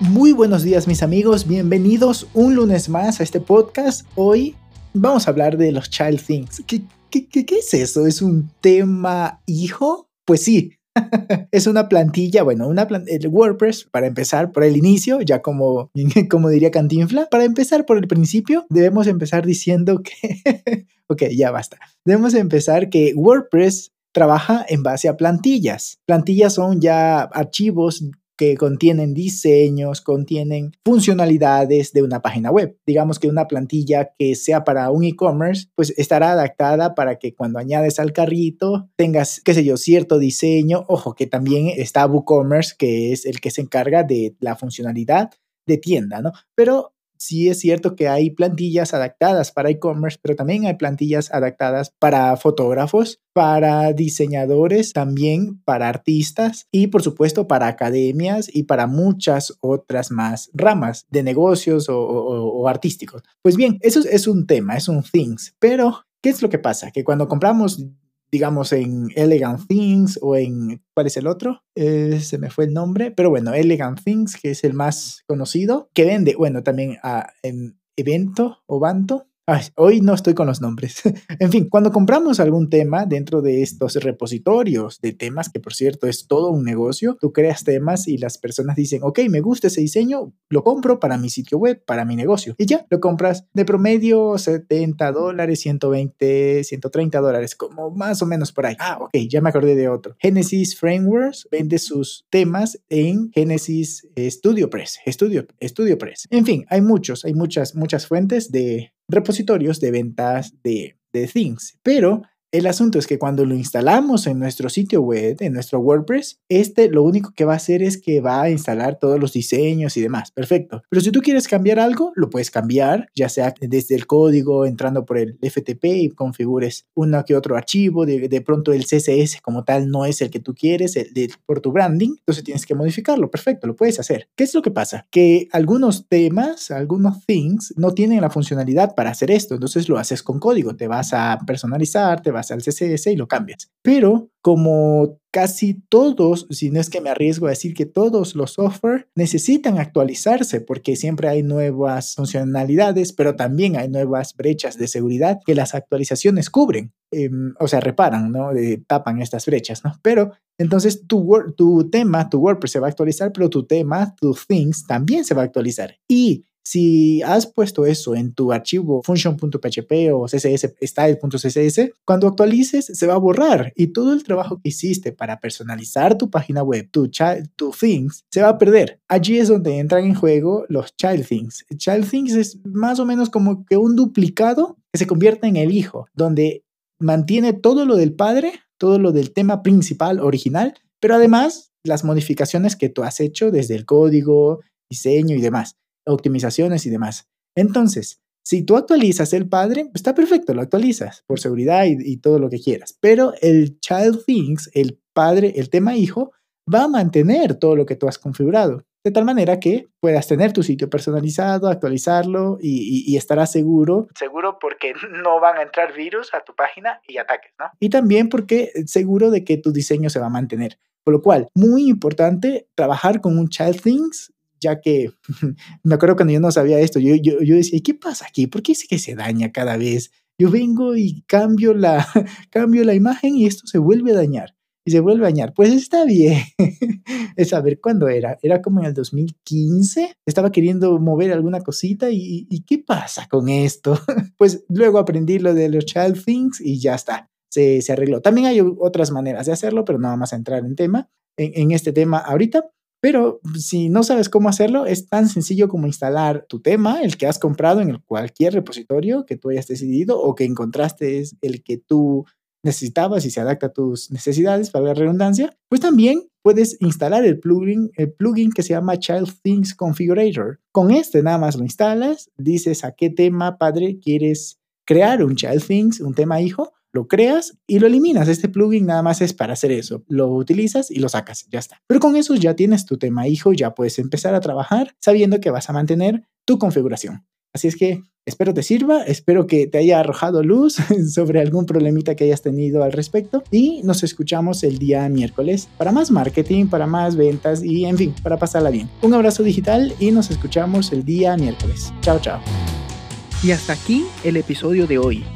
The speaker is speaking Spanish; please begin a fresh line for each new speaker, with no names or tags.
Muy buenos días mis amigos, bienvenidos un lunes más a este podcast. Hoy vamos a hablar de los child things. ¿Qué, es eso? ¿Es un tema hijo? Pues sí, es una plantilla, bueno, una el WordPress para empezar por el inicio, ya como, como diría Cantinfla, para empezar por el principio, debemos empezar diciendo que, ok, ya basta, debemos empezar que WordPress trabaja en base a plantillas. Plantillas son ya archivos que contienen diseños, contienen funcionalidades de una página web. Digamos que una plantilla que sea para un e-commerce, pues estará adaptada para que cuando añades al carrito tengas, qué sé yo, cierto diseño. Ojo, que también está WooCommerce, que es el que se encarga de la funcionalidad de tienda, ¿no? Pero sí es cierto que hay plantillas adaptadas para e-commerce, pero también hay plantillas adaptadas para fotógrafos, para diseñadores, también para artistas y por supuesto para academias y para muchas otras más ramas de negocios o, artísticos. Pues bien, eso es un tema, es un things, pero ¿qué es lo que pasa? Que cuando compramos digamos, en Elegant Things o en, ¿cuál es el otro? Eh, se me fue el nombre, pero bueno, Elegant Things, que es el más conocido, que vende, bueno, también a, en Evento o Banto, hoy no estoy con los nombres. en fin, cuando compramos algún tema dentro de estos repositorios de temas, que por cierto es todo un negocio, tú creas temas y las personas dicen, ok, me gusta ese diseño, lo compro para mi sitio web, para mi negocio. Y ya, lo compras de promedio 70 dólares, 120, 130 dólares, como más o menos por ahí. Ah, ok, ya me acordé de otro. Genesis Frameworks vende sus temas en Genesis Studio Press, Studio, Studio Press. En fin, hay muchos, hay muchas, muchas fuentes de repositorios de ventas de, de Things, pero el asunto es que cuando lo instalamos en nuestro sitio web, en nuestro WordPress, este lo único que va a hacer es que va a instalar todos los diseños y demás. Perfecto. Pero si tú quieres cambiar algo, lo puedes cambiar, ya sea desde el código, entrando por el FTP y configures uno que otro archivo. De, pronto el CSS como tal no es el que tú quieres el de, por tu branding, entonces tienes que modificarlo. Perfecto, lo puedes hacer. ¿Qué es lo que pasa? Que algunos temas, algunos things no tienen la funcionalidad para hacer esto. Entonces lo haces con código. Te vas a personalizar, te vas al CSS y lo cambias. Pero como casi todos, si no es que me arriesgo a decir que todos los software necesitan actualizarse porque siempre hay nuevas funcionalidades, pero también hay nuevas brechas de seguridad que las actualizaciones cubren, em, o sea, reparan, ¿no? tapan estas brechas, ¿no? Pero entonces tu, tu tema, tu WordPress se va a actualizar, pero tu tema, tu things también se va a actualizar. Y si has puesto eso en tu archivo function.php o css style.css, cuando actualices se va a borrar y todo el trabajo que hiciste para personalizar tu página web, tu, child, tu things, se va a perder. Allí es donde entran en juego los child things. Child things es más o menos como que un duplicado que se convierte en el hijo, donde mantiene todo lo del padre, todo lo del tema principal original, pero además las modificaciones que tú has hecho desde el código, diseño y demás optimizaciones y demás. Entonces, si tú actualizas el padre, está perfecto, lo actualizas por seguridad y, todo lo que quieras. Pero el child things, el padre, el tema hijo, va a mantener todo lo que tú has configurado. De tal manera que puedas tener tu sitio personalizado, actualizarlo y, y, estarás seguro. Seguro porque no van a entrar virus a tu página y ataques, ¿no? Y también porque seguro de que tu diseño se va a mantener. Por lo cual, muy importante trabajar con un Child Things ya que me acuerdo cuando yo no sabía esto, yo, yo, yo decía, ¿qué pasa aquí? ¿Por qué es que se daña cada vez? Yo vengo y cambio la, cambio la imagen y esto se vuelve a dañar. Y se vuelve a dañar. Pues está bien. es a ver cuándo era. Era como en el 2015. Estaba queriendo mover alguna cosita y, y ¿qué pasa con esto? pues luego aprendí lo de los child things y ya está. Se, se, arregló. También hay otras maneras de hacerlo, pero no vamos a entrar en tema, en, en este tema ahorita. Pero si no sabes cómo hacerlo, es tan sencillo como instalar tu tema, el que has comprado en cualquier repositorio que tú hayas decidido o que encontraste es el que tú necesitabas y se adapta a tus necesidades, para la redundancia, pues también puedes instalar el plugin, el plugin que se llama Child Things Configurator. Con este nada más lo instalas, dices a qué tema padre quieres crear un Child Things, un tema hijo, lo creas y lo eliminas. Este plugin nada más es para hacer eso. Lo utilizas y lo sacas, ya está. Pero con eso ya tienes tu tema hijo, ya puedes empezar a trabajar sabiendo que vas a mantener tu configuración. Así es que espero te sirva, espero que te haya arrojado luz sobre algún problemita que hayas tenido al respecto y nos escuchamos el día miércoles para más marketing, para más ventas y en fin, para pasarla bien. Un abrazo digital y nos escuchamos el día miércoles. Chao, chao.
Y hasta aquí el episodio de hoy.